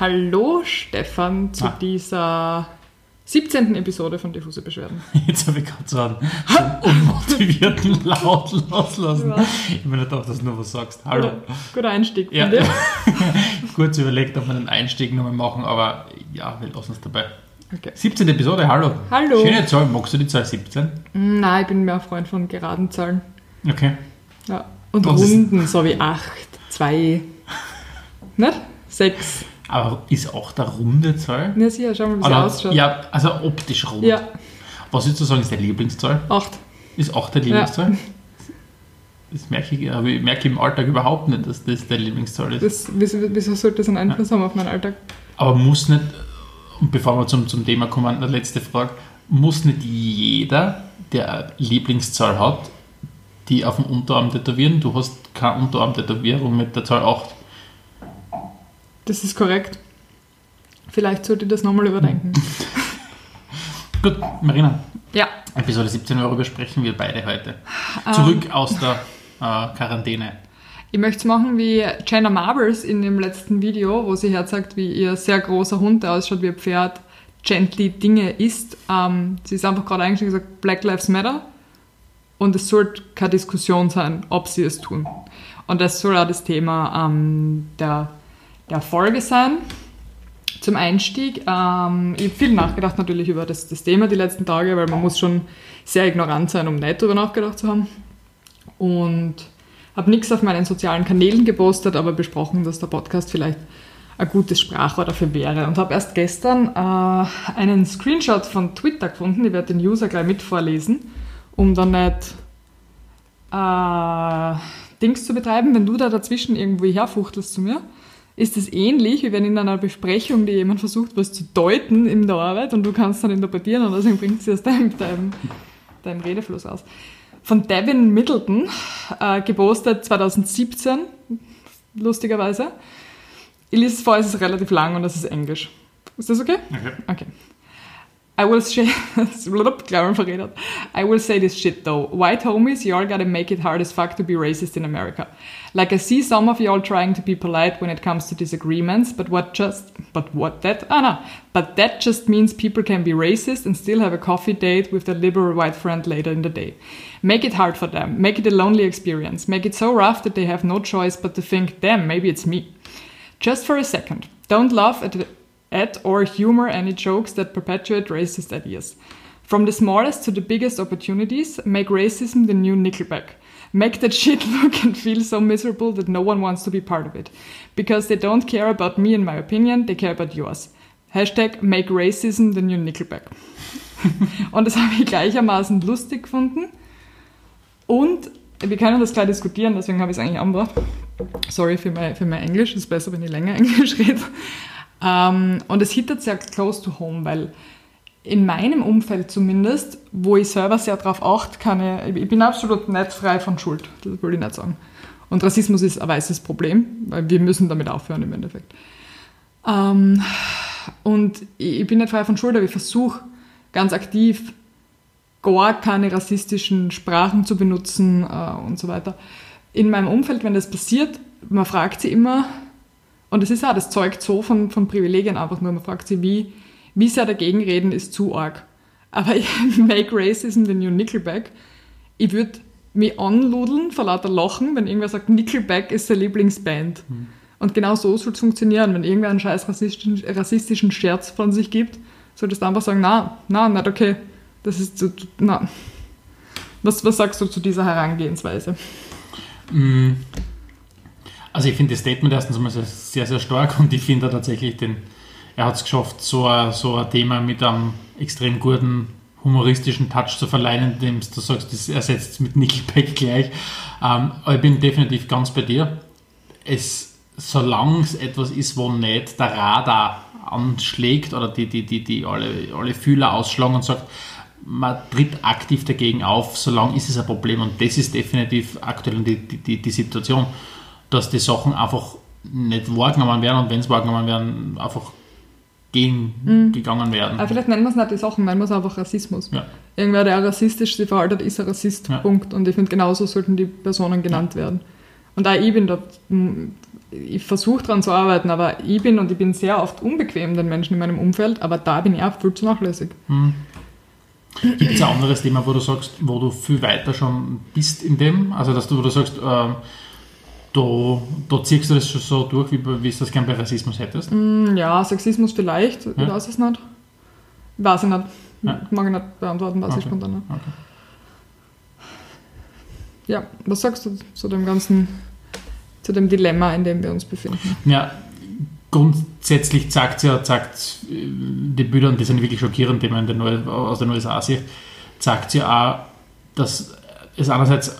Hallo Stefan zu Ah. dieser 17. Episode von Diffuse Beschwerden. Jetzt habe ich gerade so einen, so einen unmotivierten Laut loslassen. Ja. Ich nicht gedacht, dass du noch was sagst. Hallo. Guter, guter Einstieg Ja. dir. Kurz überlegt, ob wir den Einstieg nochmal machen, aber ja, wir lassen es dabei. Okay. 17. Episode, hallo. Hallo. Schöne Zahl, magst du die Zahl 17? Nein, ich bin mehr Freund von geraden Zahlen. Okay. Ja. Und ist- Runden, so wie 8, 2, nicht? 6. Aber ist auch der runde Zahl? Ja, sicher, schau mal, wie sie ausschaut. ja, also optisch rund. ja, Was würdest du sagen, ist deine Lieblingszahl? 8. Ist auch deine Lieblingszahl? Das merke ich, aber ich merke im Alltag überhaupt nicht, dass das deine Lieblingszahl ist. Das, wieso, wieso sollte das einen Einfluss haben auf meinen Alltag? Aber muss nicht, und bevor wir zum, zum Thema kommen, eine letzte Frage, muss nicht jeder, der eine Lieblingszahl hat, die auf dem Unterarm tätowieren? Du hast keine Unterarm-Tätowierung mit der Zahl 8. Das ist korrekt. Vielleicht sollte ich das nochmal überdenken. Gut, Marina, Ja, Episode 17 Euro besprechen wir beide heute. Ähm. Zurück aus der äh, Quarantäne. Ich möchte es machen wie Jenna Marbles in dem letzten Video, wo sie herzagt, wie ihr sehr großer Hund, der ausschaut wie ein Pferd, gently Dinge isst. Ähm, sie ist einfach gerade eigentlich gesagt, Black Lives Matter. Und es sollte keine Diskussion sein, ob sie es tun. Und das soll auch das Thema ähm, der, der Folge sein. Zum Einstieg. Ähm, ich habe viel nachgedacht natürlich über das, das Thema die letzten Tage, weil man muss schon sehr ignorant sein, um nicht darüber nachgedacht zu haben. Und habe nichts auf meinen sozialen Kanälen gepostet, aber besprochen, dass der Podcast vielleicht ein gutes Sprachrohr dafür wäre. Und habe erst gestern äh, einen Screenshot von Twitter gefunden. Ich werde den User gleich mit vorlesen, um dann nicht äh, Dings zu betreiben. Wenn du da dazwischen irgendwo herfuchtelst zu mir, ist es ähnlich, wie wenn in einer Besprechung dir jemand versucht, was zu deuten in der Arbeit und du kannst dann interpretieren und deswegen bringt sie aus deinem, deinem, deinem Redefluss aus. Von Devin Middleton, äh, gepostet 2017, lustigerweise. Ich lese es vor, es ist relativ lang und es ist Englisch. Ist das okay? Okay. Okay. I will say. I will say this shit though. White homies, y'all gotta make it hard as fuck to be racist in America. Like I see some of y'all trying to be polite when it comes to disagreements, but what just, but what that, ah no, but that just means people can be racist and still have a coffee date with their liberal white friend later in the day. Make it hard for them. Make it a lonely experience. Make it so rough that they have no choice but to think, damn, maybe it's me. Just for a second. Don't laugh at, at or humor any jokes that perpetuate racist ideas. From the smallest to the biggest opportunities, make racism the new Nickelback. Make that shit look and feel so miserable that no one wants to be part of it. Because they don't care about me and my opinion, they care about yours. Hashtag make racism the new Nickelback. Und das habe ich gleichermaßen lustig gefunden. Und wir können das gleich diskutieren, deswegen habe ich es eigentlich angebracht. Sorry für mein, für mein Englisch, ist besser, wenn ich länger Englisch rede. Ähm, und es hittet sehr close to home, weil in meinem Umfeld zumindest, wo ich selber sehr drauf achte, kann ich, ich bin absolut nicht frei von Schuld, das will ich nicht sagen. Und Rassismus ist ein weißes Problem, weil wir müssen damit aufhören im Endeffekt. Ähm, und ich ich bin nicht frei von Schuld, aber ich versuche ganz aktiv gar keine rassistischen Sprachen zu benutzen äh, und so weiter. In meinem Umfeld, wenn das passiert, man fragt sie immer, und das ist auch, das zeugt so von, von Privilegien einfach nur, man fragt sie, wie, wie sehr dagegen reden ist zu arg. Aber ich make racism the new Nickelback. Ich würde mich anludeln vor lauter Lachen, wenn irgendwer sagt, Nickelback ist seine Lieblingsband. Und genau so soll es funktionieren. Wenn irgendwer einen scheiß rassistischen, rassistischen Scherz von sich gibt, solltest du einfach sagen, na, na, nicht okay. Das ist so, na. Was, was sagst du zu dieser Herangehensweise? Mm. Also ich finde das Statement erstens einmal sehr, sehr, sehr stark und ich finde tatsächlich den, er hat es geschafft, so ein, so ein Thema mit einem extrem guten humoristischen Touch zu verleihen, indem du sagst, das ersetzt mit Nickelback gleich. Ähm, aber ich bin definitiv ganz bei dir. Es, solange es etwas ist, wo nicht der Radar anschlägt oder die, die, die, die alle, alle Fühler ausschlagen und sagt, man tritt aktiv dagegen auf, solange ist es ein Problem. Und das ist definitiv aktuell die, die, die Situation, dass die Sachen einfach nicht wahrgenommen werden und wenn es wahrgenommen werden, einfach gegen, gegangen werden. Aber vielleicht nennen wir es nicht die Sachen, nennen wir es einfach Rassismus. Ja. Irgendwer, der rassistisch sich verhaltet, ist ein Rassist. Ja. Punkt. Und ich finde, genauso sollten die Personen genannt werden. Und auch ich bin da ich versuche daran zu arbeiten, aber ich bin und ich bin sehr oft unbequem den Menschen in meinem Umfeld, aber da bin ich auch viel zu nachlässig. Hm. Gibt es ein anderes Thema, wo du sagst, wo du viel weiter schon bist in dem? Also, dass du, wo du sagst, äh, da, da ziehst du das schon so durch, wie, wie du das gerne bei Rassismus hättest? Mm, ja, Sexismus vielleicht, ich Ja. weiß es nicht. Weiß ich nicht. Ja. Mag ich nicht beantworten, weiß ich Okay. spontan nicht. Okay. Ja, was sagst du zu dem ganzen, zu dem Dilemma, in dem wir uns befinden? Ja, grundsätzlich zeigt ja, zeigt äh, die Bilder, und die sind wirklich schockierend, die man den Neu aus den USA sieht, zeigt ja auch, dass es einerseits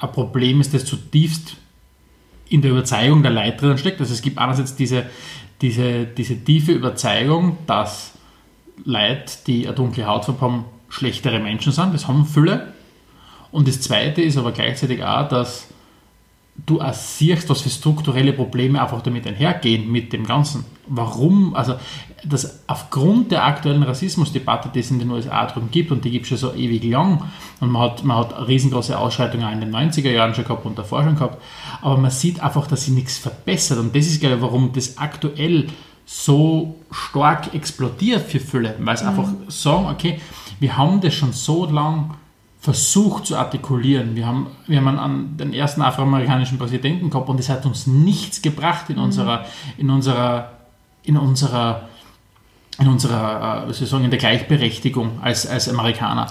ein Problem ist, das zutiefst in der Überzeugung der Leute drin steckt. Also es gibt einerseits diese, diese, diese tiefe Überzeugung, dass Leute, die eine dunkle Hautfarbe haben, schlechtere Menschen sind. Das haben viele. Und das Zweite ist aber gleichzeitig auch, dass du auch siehst, was für strukturelle Probleme einfach damit einhergehen mit dem Ganzen. Warum, also dass aufgrund der aktuellen Rassismusdebatte, die es in den USA drum gibt, und die gibt es schon so ewig lang, und man hat, man hat riesengroße Ausschreitungen auch in den 90er Jahren schon gehabt und davor schon gehabt, aber man sieht einfach, dass sich nichts verbessert. Und das ist, glaube ich, warum das aktuell so stark explodiert für viele, weil es einfach sagen, okay, wir haben das schon so lang versucht zu artikulieren. Wir haben, wir haben an den ersten afroamerikanischen Präsidenten gehabt und es hat uns nichts gebracht in unserer, in unserer, in unserer, in unserer, äh, sagen, in der Gleichberechtigung als, als Amerikaner.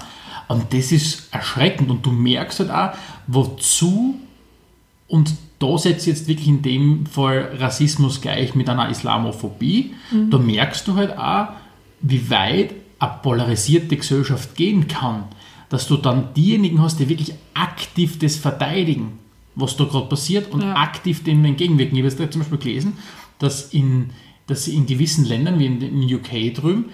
Und das ist erschreckend und du merkst halt auch, wozu und da setzt jetzt wirklich in dem Fall Rassismus gleich mit einer Islamophobie. Da merkst du halt auch, wie weit eine polarisierte Gesellschaft gehen kann. Dass du dann diejenigen hast, die wirklich aktiv das verteidigen, was da gerade passiert und Ja. aktiv dem entgegenwirken. Ich habe jetzt da zum Beispiel gelesen, dass, in, dass in gewissen Ländern, wie in, in UK drüben,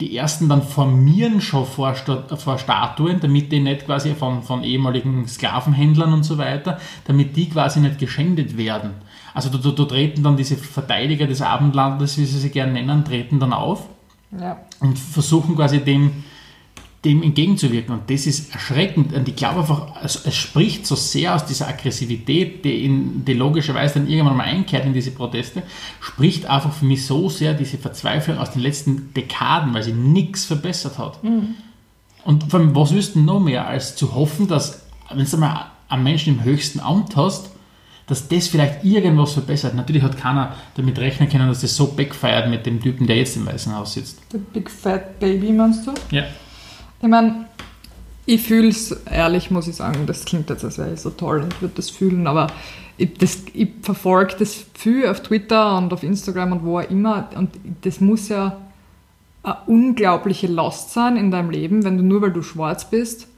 die ersten dann formieren schon vor, vor Statuen, damit die nicht quasi von, von ehemaligen Sklavenhändlern und so weiter, damit die quasi nicht geschändet werden. Also da, da, da treten dann diese Verteidiger des Abendlandes, wie sie sie gerne nennen, treten dann auf Ja. und versuchen quasi dem, dem entgegenzuwirken. Und das ist erschreckend. Und ich glaube einfach, es, es spricht so sehr aus dieser Aggressivität, die, in, die logischerweise dann irgendwann mal einkehrt in diese Proteste, spricht einfach für mich so sehr diese Verzweiflung aus den letzten Dekaden, weil sie nichts verbessert hat. Und vor allem, was du noch mehr, als zu hoffen, dass, wenn du mal einen Menschen im höchsten Amt hast, dass das vielleicht irgendwas verbessert. Natürlich hat keiner damit rechnen können, dass das so backfeiert mit dem Typen, der jetzt im Weißen Haus sitzt. The Big Fat Baby, meinst du? Ja. Ich meine, ich fühle es, ehrlich muss ich sagen, das klingt jetzt, als wäre ich so toll und würde das fühlen, aber ich, ich verfolge das viel auf Twitter und auf Instagram und wo auch immer und das muss ja eine unglaubliche Last sein in deinem Leben, wenn du nur weil du schwarz bist,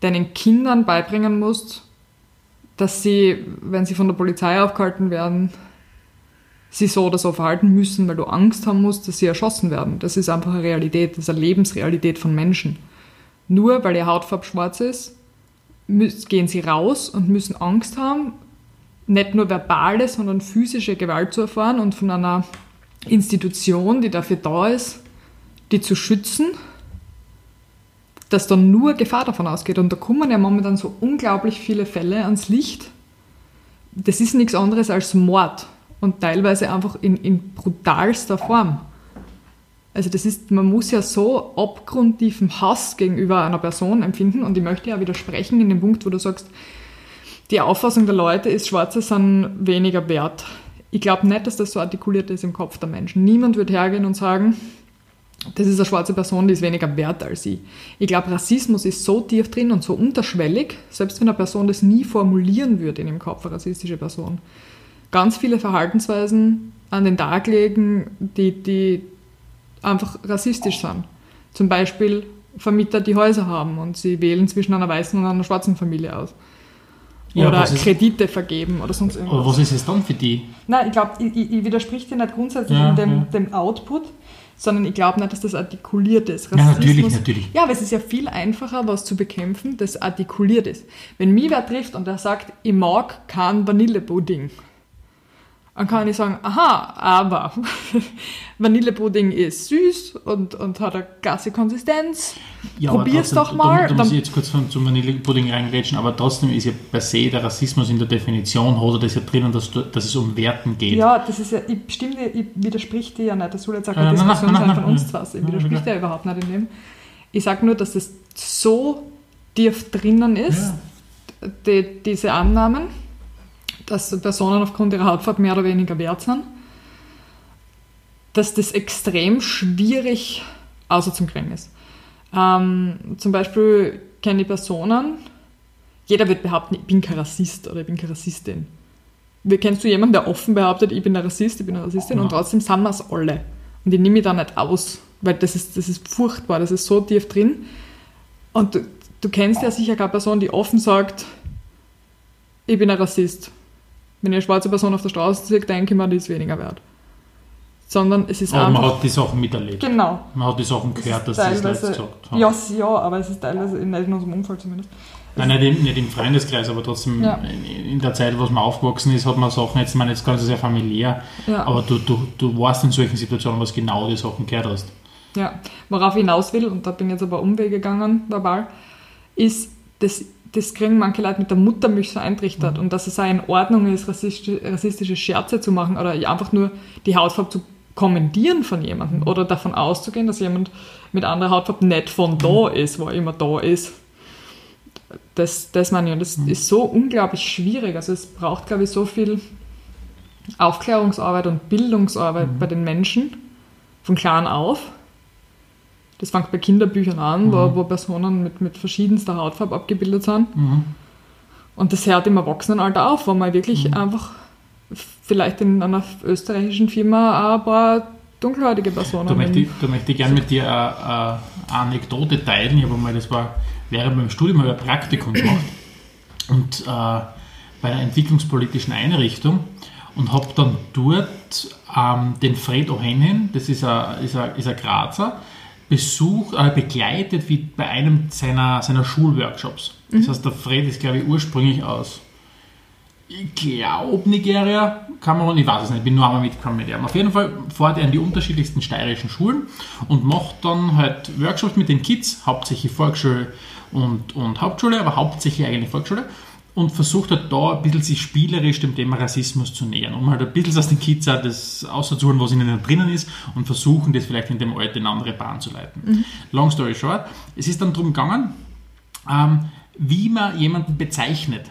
deinen Kindern beibringen musst, dass sie, wenn sie von der Polizei aufgehalten werden, sie so oder so verhalten müssen, weil du Angst haben musst, dass sie erschossen werden. Das ist einfach eine Realität, das ist eine Lebensrealität von Menschen. Nur weil ihr Hautfarbe schwarz ist, gehen sie raus und müssen Angst haben, nicht nur verbale, sondern physische Gewalt zu erfahren und von einer Institution, die dafür da ist, die zu schützen, dass dann nur Gefahr davon ausgeht. Und da kommen ja momentan so unglaublich viele Fälle ans Licht. Das ist nichts anderes als Mord und teilweise einfach in, in brutalster Form. Also das ist, man muss ja so abgrundtiefen Hass gegenüber einer Person empfinden und ich möchte ja widersprechen in dem Punkt, wo du sagst, die Auffassung der Leute ist, Schwarze sind weniger wert. Ich glaube nicht, dass das so artikuliert ist im Kopf der Menschen. Niemand wird hergehen und sagen, das ist eine schwarze Person, die ist weniger wert als ich. Ich glaube, Rassismus ist so tief drin und so unterschwellig, selbst wenn eine Person das nie formulieren würde in ihrem Kopf, eine rassistische Person. Ganz viele Verhaltensweisen an den Tag legen, die, die einfach rassistisch sind. Zum Beispiel Vermieter, die Häuser haben und sie wählen zwischen einer weißen und einer schwarzen Familie aus. Ja, oder ist- Kredite vergeben oder sonst irgendwas. Aber was ist es dann für die? Nein, ich glaube, ich, ich, ich widersprich dir nicht grundsätzlich Ja, in dem, ja. dem Output, sondern ich glaube nicht, dass das artikuliert ist. Ja, natürlich, natürlich. Ja, aber es ist ja viel einfacher, was zu bekämpfen, das artikuliert ist. Wenn mich wer trifft und der sagt, ich mag keinen Vanillepudding, Dann kann ich sagen, aha, aber Vanillepudding ist süß und, und hat eine klasse Konsistenz. Ja, Probier's trotzdem, doch mal. Da, da muss ich jetzt kurz von, zum Vanillepudding reingrätschen, aber trotzdem ist ja per se der Rassismus in der Definition, hat das ja drinnen, dass, dass es um Werten geht. Ja, das ist ja, ich stimme dir, ich widersprich dir ja nicht. Das soll jetzt auch keine Äh, Diskussion sein von uns zwar. Ich Nein, widersprich nein. dir überhaupt nicht in dem. Ich sage nur, dass das so tief drinnen ist, die, diese Annahmen, dass Personen aufgrund ihrer Hautfarbe mehr oder weniger wert sind, dass das extrem schwierig auszukriegen ist. Ähm, zum Beispiel kenne ich Personen, jeder wird behaupten, ich bin kein Rassist oder ich bin keine Rassistin. Wie kennst du jemanden, der offen behauptet, ich bin ein Rassist, ich bin eine Rassistin und Ja. trotzdem sind wir es alle. Und ich nehme mich da nicht aus, weil das ist, das ist furchtbar, das ist so tief drin. Und du, du kennst ja sicher keine Person, die offen sagt, ich bin ein Rassist. Wenn ich eine schwarze Person auf der Straße sehe, denke ich mir, die ist weniger wert. Sondern es ist aber man einfach... hat die Sachen miterlebt. Genau. Man hat die Sachen gehört, dass sie es Leute gesagt haben. Ja, ja, aber es ist teilweise in, nicht in unserem Umfeld zumindest. Nein, nicht im, nicht im Freundeskreis, aber trotzdem Ja. in, in der Zeit, wo man aufgewachsen ist, hat man Sachen, jetzt, ich meine, jetzt ganz sehr familiär, Ja. aber du, du, du weißt in solchen Situationen, was genau die Sachen gehört hast. Ja, worauf ich hinaus will, und da bin ich jetzt aber Umwege gegangen dabei, ist, dass das kriegen manche Leute mit der Muttermilch so eintrichtert und dass es auch in Ordnung ist, rassistische, Scherze zu machen oder einfach nur die Hautfarbe zu kommentieren von jemandem oder davon auszugehen, dass jemand mit anderer Hautfarbe nicht von da ist, wo er immer da ist. Das, das meine ich, und das ist so unglaublich schwierig. Also es braucht, glaube ich, so viel Aufklärungsarbeit und Bildungsarbeit bei den Menschen von klein auf. Das fängt bei Kinderbüchern an, wo, wo Personen mit, mit verschiedenster Hautfarbe abgebildet sind. Mhm. Und das hört im Erwachsenenalter auf, wo man wirklich einfach vielleicht in einer österreichischen Firma auch ein paar dunkelhäutige Personen Da möchte, ich, da möchte ich gerne mit dir eine, eine Anekdote teilen. Ich habe mal, das war während meinem Studium, habe ich ein Praktikum gemacht und äh, bei einer entwicklungspolitischen Einrichtung und habe dann dort ähm, den Fred O'Hanlon, das ist ein, ist ein, ist ein Grazer, besucht, äh, begleitet wie bei einem seiner, seiner Schulworkshops. Das heißt, der Fred ist, glaube ich, ursprünglich aus ich glaube Nigeria, Kamerun, ich weiß es nicht, ich bin nur einmal mitgekommen mit ihm. Auf jeden Fall fährt er in die unterschiedlichsten steirischen Schulen und macht dann halt Workshops mit den Kids, hauptsächlich Volksschule und, und Hauptschule, aber hauptsächlich eigentlich Volksschule und versucht halt da ein bisschen sich spielerisch dem Thema Rassismus zu nähern, um halt ein bisschen aus den Kids auch das auszuholen, was ihnen drinnen ist und versuchen, das vielleicht in dem Alter in eine andere Bahn zu leiten. Long story short, es ist dann darum gegangen, ähm, wie man jemanden bezeichnet.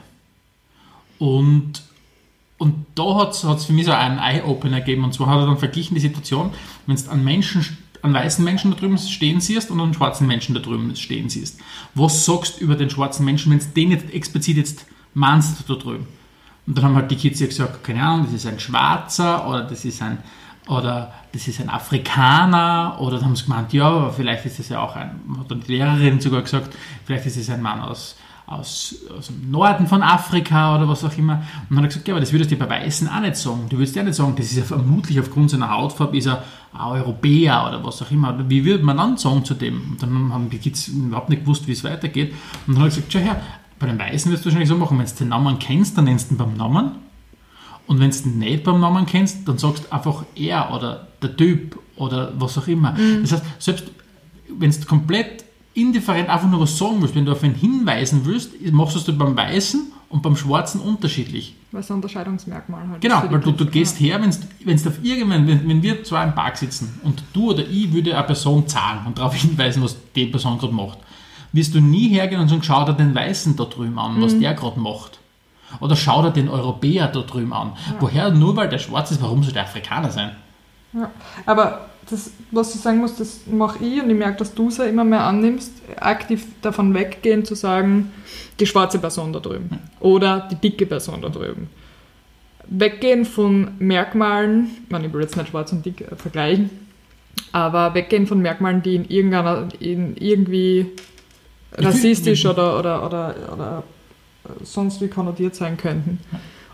Und, und da hat es für mich so einen Eye-Opener gegeben. Und zwar hat er dann verglichen die Situation, wenn du einen Menschen, einen weißen Menschen da drüben stehen siehst und einen schwarzen Menschen da drüben stehen siehst. Was sagst du über den schwarzen Menschen, wenn du den jetzt explizit jetzt meinst da drüben? Und dann haben halt die Kids ja gesagt, keine Ahnung, das ist ein Schwarzer oder das ist ein oder das ist ein Afrikaner oder dann haben sie gemeint, ja, aber vielleicht ist es ja auch ein, hat dann die Lehrerin sogar gesagt, vielleicht ist es ein Mann aus, aus, aus dem Norden von Afrika oder was auch immer. Und dann hat er gesagt, ja, aber das würdest du bei Weißen auch nicht sagen. Du würdest ja nicht sagen, das ist ja vermutlich aufgrund seiner Hautfarbe, ist er ein Europäer oder was auch immer. Wie würde man dann sagen zu dem? Und dann haben die Kids überhaupt nicht gewusst, wie es weitergeht. Und dann hat er gesagt, schau her, bei den Weißen wirst du wahrscheinlich so machen, wenn du den Namen kennst, dann nennst du ihn beim Namen. Und wenn du ihn nicht beim Namen kennst, dann sagst du einfach er oder der Typ oder was auch immer. Das heißt, selbst wenn du komplett indifferent einfach nur was sagen willst, wenn du auf ihn hinweisen willst, machst du es beim Weißen und beim Schwarzen unterschiedlich. weil es ein Unterscheidungsmerkmal halt Genau, weil du, du gehst her, wenn du auf irgendwann, wenn, wenn wir zwei im Park sitzen und du oder ich würde eine Person zahlen und darauf hinweisen, was die Person gerade macht, wirst du nie hergehen und sagen, schau dir den Weißen da drüben an, was der gerade macht. Oder schau dir den Europäer da drüben an. Woher, nur weil der schwarz ist, warum soll der Afrikaner sein? Ja. Aber das, was ich sagen muss, das mache ich und ich merke, dass du es ja immer mehr annimmst, aktiv davon weggehen zu sagen, die schwarze Person da drüben oder die dicke Person da drüben. Weggehen von Merkmalen, ich meine, ich will jetzt nicht schwarz und dick äh, vergleichen, aber weggehen von Merkmalen, die in irgendeiner, in irgendwie rassistisch oder, oder, oder, oder sonst wie konnotiert sein könnten.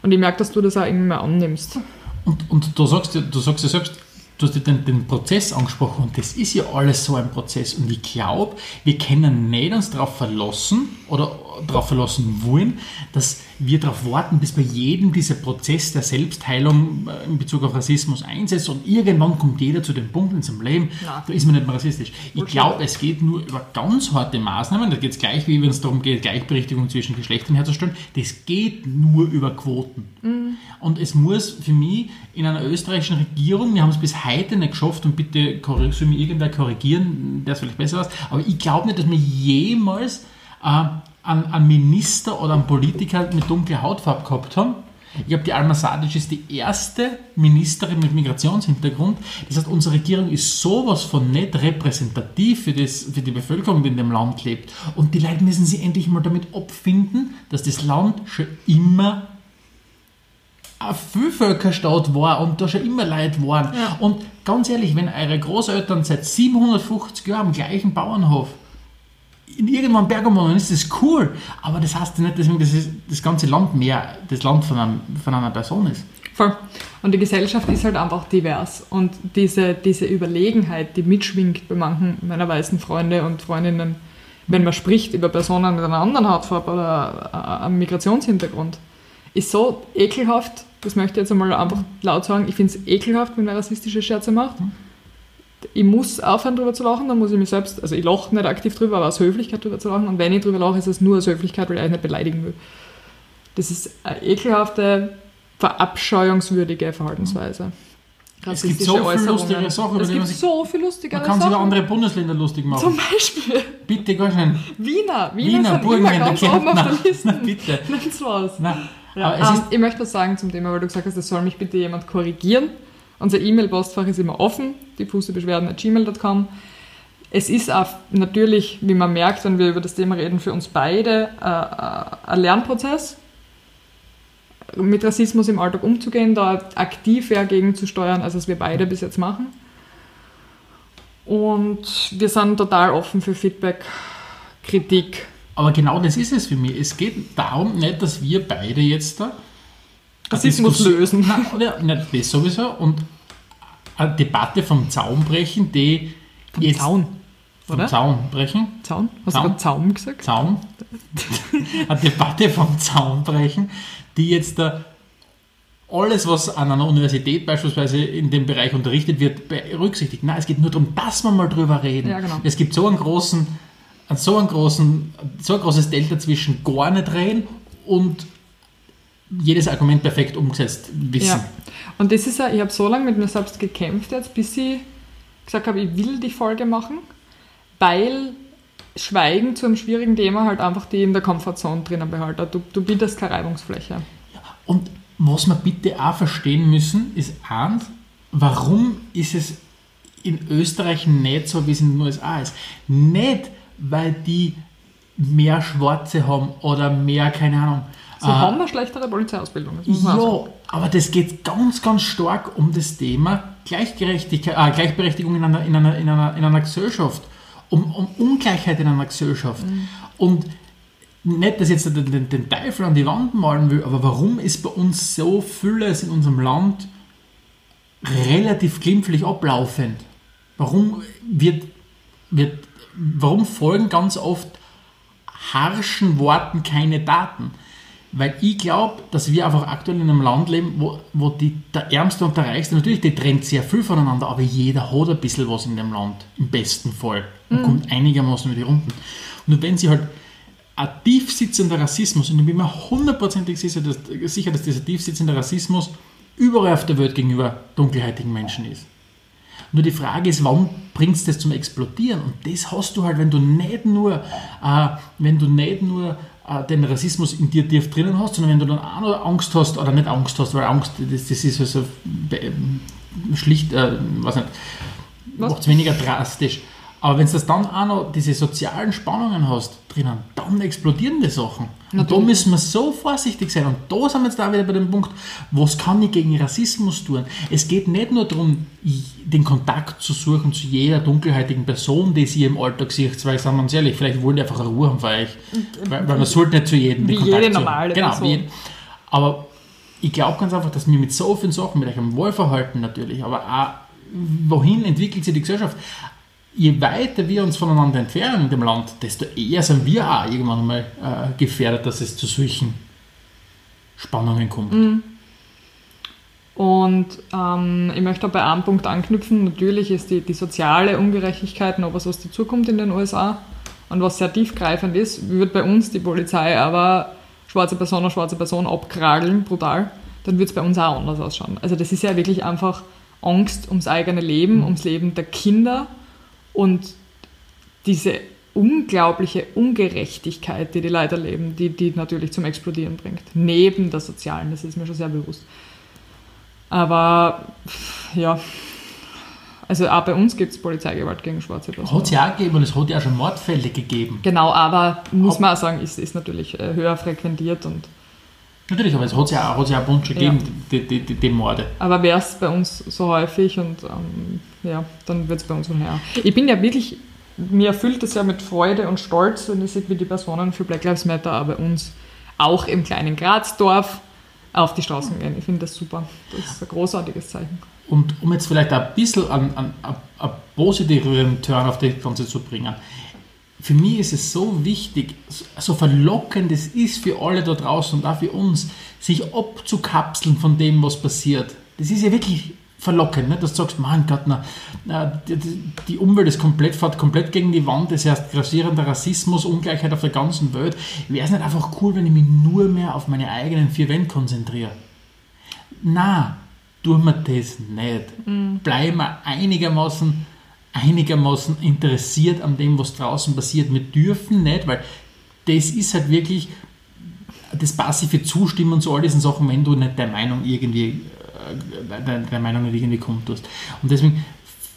Und ich merke, dass du das auch irgendwie mehr annimmst. Und, und du, sagst, du sagst ja selbst, du hast den, den Prozess angesprochen und das ist ja alles so ein Prozess. Und ich glaube, wir können nicht uns darauf verlassen oder darauf verlassen wollen, dass wir darauf warten, bis bei jedem dieser Prozess der Selbstheilung äh, in Bezug auf Rassismus einsetzt und irgendwann kommt jeder zu dem Punkt in seinem Leben, Nein. da ist man nicht mehr rassistisch. Ich glaube, es geht nur über ganz harte Maßnahmen, da geht es gleich, wie wenn es darum geht, Gleichberechtigung zwischen Geschlechtern herzustellen, das geht nur über Quoten. Und es muss für mich in einer österreichischen Regierung, wir haben es bis heute nicht geschafft und bitte soll mich irgendwer korrigieren, der es vielleicht besser weiß, aber ich glaube nicht, dass wir jemals äh, einen, einen Minister oder einen Politiker mit dunkler Hautfarbe gehabt haben. Ich glaube, die Alma Sadic ist die erste Ministerin mit Migrationshintergrund. Das heißt, unsere Regierung ist sowas von nicht repräsentativ für, das, für die Bevölkerung, die in dem Land lebt. Und die Leute müssen sich endlich mal damit abfinden, dass das Land schon immer ein Vielvölkerstaat war und da schon immer Leute waren. Ja. Und ganz ehrlich, wenn eure Großeltern seit 750 Jahren am gleichen Bauernhof in irgendwann Berg wohnen, ist das cool. Aber das heißt ja nicht, dass es- das ganze Land mehr das Land von, einem, von einer Person ist. Voll. Und die Gesellschaft ist halt einfach divers. Und diese, diese Überlegenheit, die mitschwingt bei manchen meiner weißen Freunde und Freundinnen, wenn man spricht über Personen mit einer anderen Hautfarbe oder äh, einem Migrationshintergrund, ist so ekelhaft. Das möchte ich jetzt einmal einfach laut sagen. Ich finde es ekelhaft, wenn man rassistische Scherze macht. Ich muss aufhören, drüber zu lachen, dann muss ich mich selbst, also ich lache nicht aktiv drüber, aber aus Höflichkeit drüber zu lachen. Und wenn ich drüber lache, ist es nur aus Höflichkeit, weil ich euch nicht beleidigen will. Das ist eine ekelhafte, verabscheuungswürdige Verhaltensweise. Es gibt so viele lustige Sachen, über Es die gibt man sich- so viel lustigere Man kann sich über andere Bundesländer lustig machen. Zum Beispiel Bitte, gar schnell. Wiener. Wiener, Wiener, sind Burgenländer, ganz oben auf Kärntner. der Liste. Na, bitte. Nenn's was. Nein. Ja, Aber es ähm, ist, ich möchte was sagen zum Thema, weil du gesagt hast, es soll mich bitte jemand korrigieren. Unser E-Mail-Postfach ist immer offen, diffusebeschwerden.gmail.com. Es ist auch natürlich, wie man merkt, wenn wir über das Thema reden, für uns beide äh, äh, ein Lernprozess, mit Rassismus im Alltag umzugehen, da aktiv dagegen zu steuern, als es wir beide bis jetzt machen. Und wir sind total offen für Feedback, Kritik. aber genau das ist es für mich. Es geht darum nicht, dass wir beide jetzt da Rassismus lösen. Oder, nicht das sowieso. Und eine Debatte vom Zaun brechen, die Vom jetzt Zaun, vom oder? Zaun brechen. Zaun? Hast Zaun? du gerade Zaum gesagt? Zaun. eine Debatte vom Zaun brechen, die jetzt da alles, was an einer Universität beispielsweise in dem Bereich unterrichtet wird, berücksichtigt. Nein, es geht nur darum, dass wir mal drüber reden. Ja, genau. Es gibt so einen großen, so einen großen, so ein großes Delta zwischen gar nicht reden und jedes Argument perfekt umgesetzt wissen. Ja. Und das ist ja, ich habe so lange mit mir selbst gekämpft jetzt, bis ich gesagt habe, ich will die Folge machen, weil Schweigen zu einem schwierigen Thema halt einfach die in der Komfortzone drinnen behalten. Du, du bietest keine Reibungsfläche. Und was wir bitte auch verstehen müssen, ist eins, warum ist es in Österreich nicht so, wie es in den USA ist? Nicht, weil die mehr Schwarze haben oder mehr, keine Ahnung. Sie äh, haben eine schlechtere Polizeiausbildung. Ja, aber das geht ganz, ganz stark um das Thema Gleichgerechtigkeit, äh, Gleichberechtigung in einer, in einer, in einer, in einer Gesellschaft, um, um Ungleichheit in einer Gesellschaft. Und nicht, dass ich jetzt den, den, den Teufel an die Wand malen will, aber warum ist bei uns so vieles in unserem Land relativ glimpflich ablaufend? Warum wird, wird, warum folgen ganz oft harschen Worten keine Taten? Weil ich glaube, dass wir einfach aktuell in einem Land leben, wo, wo die, der Ärmste und der Reichste, natürlich, die trennt sehr viel voneinander, aber jeder hat ein bisschen was in dem Land, im besten Fall, und kommt einigermaßen über die Runden. Nur wenn sie halt ein tief sitzender Rassismus, und ich bin mir hundertprozentig sicher dass, sicher, dass dieser tief sitzende Rassismus überall auf der Welt gegenüber dunkelhäutigen Menschen ist. Nur die Frage ist, wann bringt es das zum Explodieren? Und das hast du halt, wenn du nicht nur, äh, wenn du nicht nur äh, den Rassismus in dir tief drinnen hast, sondern wenn du dann auch noch Angst hast, oder nicht Angst hast, weil Angst, das, das ist also be- schlicht, äh, was nicht, macht es weniger drastisch. Aber wenn du dann auch noch diese sozialen Spannungen hast drinnen, dann explodieren die Sachen. Und da Natürlich. müssen wir so vorsichtig sein. Und da sind wir jetzt da wieder bei dem Punkt, was kann ich gegen Rassismus tun? Es geht nicht nur darum, den Kontakt zu suchen zu jeder dunkelhäutigen Person, die sie im Alltag sieht, weil, sagen wir uns ehrlich, vielleicht wollen die einfach eine Ruhe haben für euch. Weil, weil man sollte nicht zu jedem den Kontakt jede suchen. normale genau, Person. Wie aber ich glaube ganz einfach, dass wir mit so vielen Sachen, mit eurem Wohlverhalten natürlich, aber auch, wohin entwickelt sich die Gesellschaft? Je weiter wir uns voneinander entfernen in dem Land, desto eher sind wir auch irgendwann mal äh, gefährdet, dass es zu solchen Spannungen kommt. Mhm. Und ähm, ich möchte bei einem Punkt anknüpfen. Natürlich ist die, die soziale Ungerechtigkeit noch was, was dazukommt in den USA und was sehr tiefgreifend ist. Wird bei uns die Polizei aber schwarze Person auf schwarze Person abkrageln, brutal, dann wird es bei uns auch anders ausschauen. Also das ist ja wirklich einfach Angst ums eigene Leben, ums Leben der Kinder und diese unglaubliche Ungerechtigkeit, die die Leute erleben, die, die natürlich zum Explodieren bringt. Neben der sozialen, das ist mir schon sehr bewusst. Aber ja, also auch bei uns gibt es Polizeigewalt gegen schwarze Personen. Hat es ja auch gegeben und es hat ja auch schon Mordfälle gegeben. Genau, aber muss man auch sagen, ist, ist natürlich äh, höher frequentiert und. Natürlich, aber es hat ja auch, hat's ja auch Bunch gegeben, ja. die, die, die, die, Morde. Aber wäre es bei uns so häufig und ähm, ja, dann wird es bei uns mehr. Ich bin ja wirklich, mir erfüllt es ja mit Freude und Stolz, wenn ich sehe, wie die Personen für Black Lives Matter auch bei uns, auch im kleinen Grazdorf, auf die Straßen gehen. Ich finde das super. Das ist ein großartiges Zeichen. Und um jetzt vielleicht ein bisschen einen, einen, einen positiveren Turn auf das Ganze zu bringen, für mich ist es so wichtig, so verlockend es ist für alle da draußen und auch für uns, sich abzukapseln von dem, was passiert. Das ist ja wirklich verlockend, ne? dass du sagst, mein Gott, na, die Umwelt ist komplett, fährt komplett gegen die Wand, das heißt grassierender Rassismus, Ungleichheit auf der ganzen Welt. Wäre es nicht einfach cool, wenn ich mich nur mehr auf meine eigenen vier Wände konzentriere? Na, tun wir das nicht. Mhm. Bleiben wir einigermaßen, einigermaßen interessiert an dem, was draußen passiert. Wir dürfen nicht, weil das ist halt wirklich das passive Zustimmen zu all diesen Sachen, wenn du nicht der Meinung irgendwie der, der Meinung nicht irgendwie hast. Und deswegen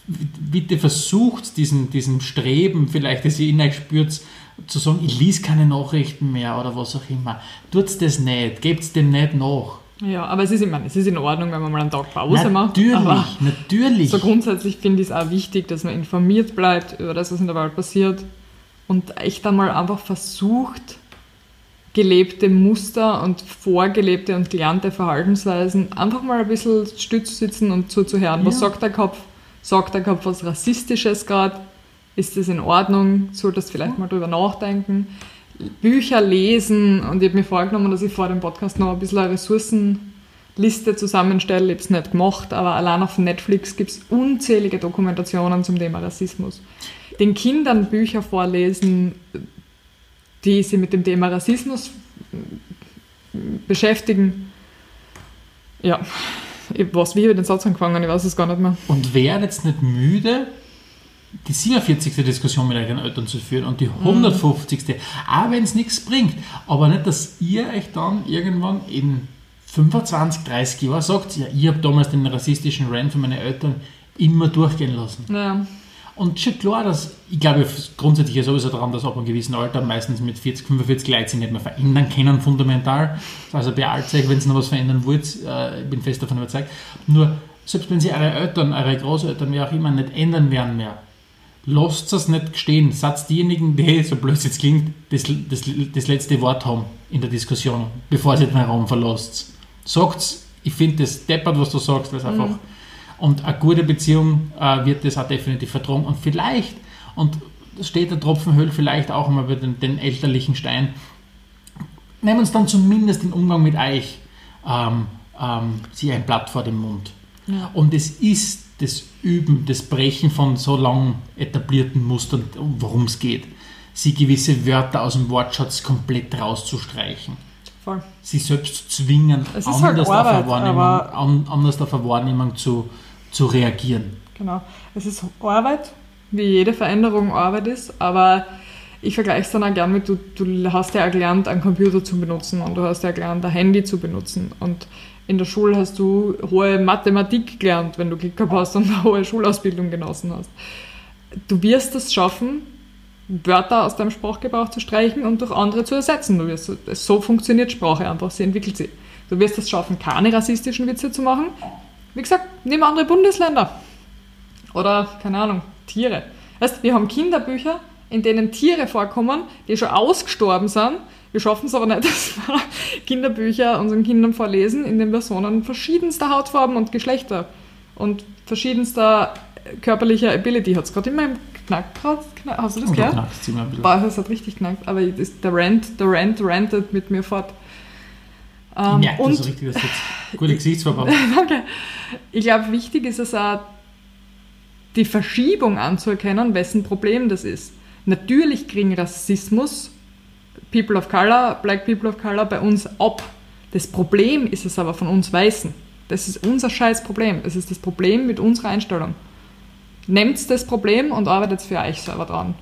bitte versucht diesen, diesen Streben, vielleicht das ihr in euch spürt, zu sagen, ich lese keine Nachrichten mehr oder was auch immer. Tut das nicht, gebt dem nicht nach. Ja, aber es ist, ich meine, es ist in Ordnung, wenn man mal einen Tag Pause macht. Natürlich, natürlich. So grundsätzlich finde ich es auch wichtig, dass man informiert bleibt über das, was in der Welt passiert und echt einmal einfach versucht, gelebte Muster und vorgelebte und gelernte Verhaltensweisen einfach mal ein bisschen stütz sitzen und zuzuhören. Was ja. sagt der Kopf? Sagt der Kopf was Rassistisches gerade? Ist das in Ordnung? Solltest du vielleicht mal drüber nachdenken? Bücher lesen und ich habe mir vorgenommen, dass ich vor dem Podcast noch ein bisschen eine Ressourcenliste zusammenstelle. Ich habe es nicht gemacht, aber allein auf Netflix gibt es unzählige Dokumentationen zum Thema Rassismus. Den Kindern Bücher vorlesen, die sich mit dem Thema Rassismus beschäftigen. Ja, ich weiß, wie ich den Satz angefangen, ich weiß es gar nicht mehr. Und wäre jetzt nicht müde, die 47. Diskussion mit euren Eltern zu führen und die 150. Mhm. Auch wenn es nichts bringt. Aber nicht, dass ihr euch dann irgendwann in 25, 30 Jahren sagt, ja, ich habe damals den rassistischen Rant von meinen Eltern immer durchgehen lassen. Ja. Und schon klar, dass ich glaube grundsätzlich ja sowieso daran, dass ab einem gewissen Alter, meistens mit 40, 45 Leute sich nicht mehr verändern können, fundamental. Also beeilt euch, wenn ihr noch was verändern wollt, äh, ich bin fest davon überzeugt. Nur, selbst wenn sie eure Eltern, eure Großeltern, wie auch immer, nicht ändern werden mehr, lasst es nicht stehen. Seid diejenigen, die, so blöd es jetzt klingt, das, das, das letzte Wort haben in der Diskussion, bevor sie den Raum verlasst. Sagt ich finde das deppert, was du sagst, weil es mhm. einfach und eine gute Beziehung äh, wird das auch definitiv vertragen. Und vielleicht, und steht der Tropfen Öl vielleicht auch einmal bei den, den elterlichen Stein, nehmen uns dann zumindest den Umgang mit euch ähm, ähm, sie ein Blatt vor den Mund. Ja. Und es ist das Üben, das Brechen von so lang etablierten Mustern, worum es geht. Sie gewisse Wörter aus dem Wortschatz komplett rauszustreichen. Voll. Sie selbst zu zwingen, halt anders, halt Arbeit, auf anders auf eine Wahrnehmung zu, zu reagieren. Genau. Es ist Arbeit, wie jede Veränderung Arbeit ist, aber ich vergleiche es dann auch gern mit, du, du hast ja gelernt, einen Computer zu benutzen und du hast ja gelernt, ein Handy zu benutzen. Und in der Schule hast du hohe Mathematik gelernt, wenn du Glück gehabt hast und eine hohe Schulausbildung genossen hast. Du wirst es schaffen, Wörter aus deinem Sprachgebrauch zu streichen und durch andere zu ersetzen. Du wirst, so funktioniert Sprache einfach, sie entwickelt sich. Du wirst es schaffen, keine rassistischen Witze zu machen, wie gesagt, nimm andere Bundesländer. Oder, keine Ahnung, Tiere. Weißt, wir haben Kinderbücher, in denen Tiere vorkommen, die schon ausgestorben sind. Wir schaffen es aber nicht, dass wir Kinderbücher unseren Kindern vorlesen, in den Personen verschiedenster Hautfarben und Geschlechter und verschiedenster körperlicher Ability hat es gerade in meinem knackt gerade. Hast du das da gehört? es. Boah, das hat richtig knackt. Aber das, der Rant, der Rant rantet mit mir fort. Ähm, merke und das so richtig, dass jetzt gute Gesichtsfarbe haben. Danke. Ich glaube, wichtig ist es auch, die Verschiebung anzuerkennen, wessen Problem das ist. Natürlich kriegen Rassismus, People of Color, Black People of Color bei uns ab. Das Problem ist es aber von uns Weißen. Das ist unser scheiß Problem. Es ist das Problem mit unserer Einstellung. Nehmt das Problem und arbeitet für euch selber dran.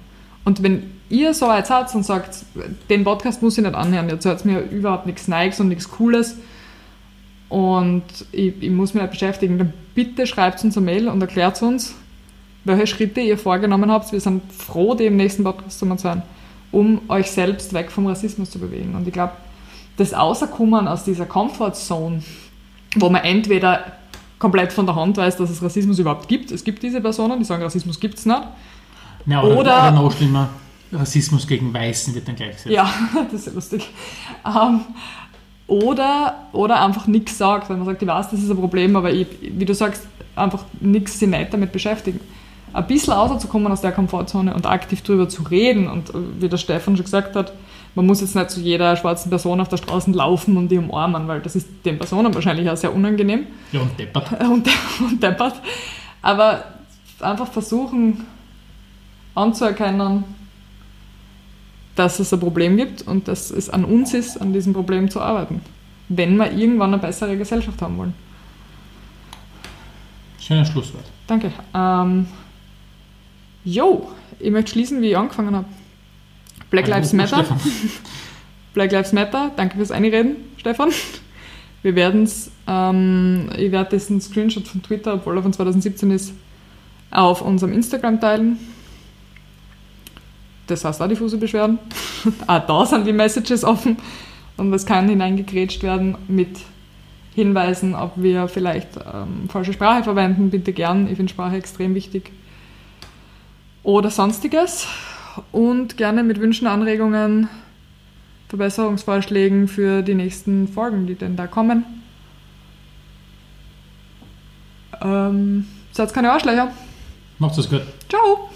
Und wenn ihr so weit seid und sagt, den Podcast muss ich nicht anhören, jetzt hört mir überhaupt nichts Neues und nichts Cooles, und ich, ich muss mich halt beschäftigen, dann bitte schreibt uns eine Mail und erklärt uns, welche Schritte ihr vorgenommen habt. Wir sind froh, die im nächsten Podcast zu sein, um euch selbst weg vom Rassismus zu bewegen. Und ich glaube, das Außerkommen aus dieser Comfortzone, wo man entweder komplett von der Hand weiß, dass es Rassismus überhaupt gibt. Es gibt diese Personen, die sagen, Rassismus gibt es nicht. Ja, oder, Oder- oder, noch schlimmer, Rassismus gegen Weißen wird dann gleichgesetzt. Ja, das ist ja lustig. Ähm, oder, oder einfach nichts sagt, weil man sagt, ich weiß, das ist ein Problem, aber ich, wie du sagst, einfach nichts sich nicht damit beschäftigen. Ein bisschen rauszukommen aus der Komfortzone und aktiv darüber zu reden und äh, wie der Stefan schon gesagt hat, man muss jetzt nicht zu jeder schwarzen Person auf der Straße laufen und die umarmen, weil das ist den Personen wahrscheinlich auch sehr unangenehm Ja, und deppert. und, und deppert. Aber einfach versuchen anzuerkennen, dass es ein Problem gibt und dass es an uns ist, an diesem Problem zu arbeiten. Wenn wir irgendwann eine bessere Gesellschaft haben wollen. Schönes Schlusswort. Danke. Ähm, jo, ich möchte schließen, wie ich angefangen habe. Black Also, Lives Matter. Black Lives Matter, danke fürs Einreden, Stefan. Wir werden es, ähm, ich werde diesen Screenshot von Twitter, obwohl er von 2017 ist, auf unserem Instagram teilen. Das heißt auch diffuse Beschwerden. auch da sind die Messages offen und es kann hineingekrätscht werden mit Hinweisen, ob wir vielleicht ähm, falsche Sprache verwenden. Bitte gern, ich finde Sprache extrem wichtig. Oder sonstiges. Und gerne mit Wünschen, Anregungen, Verbesserungsvorschlägen für die nächsten Folgen, die denn da kommen. Ähm, seid keine Arschlöcher. Macht's es gut. Ciao!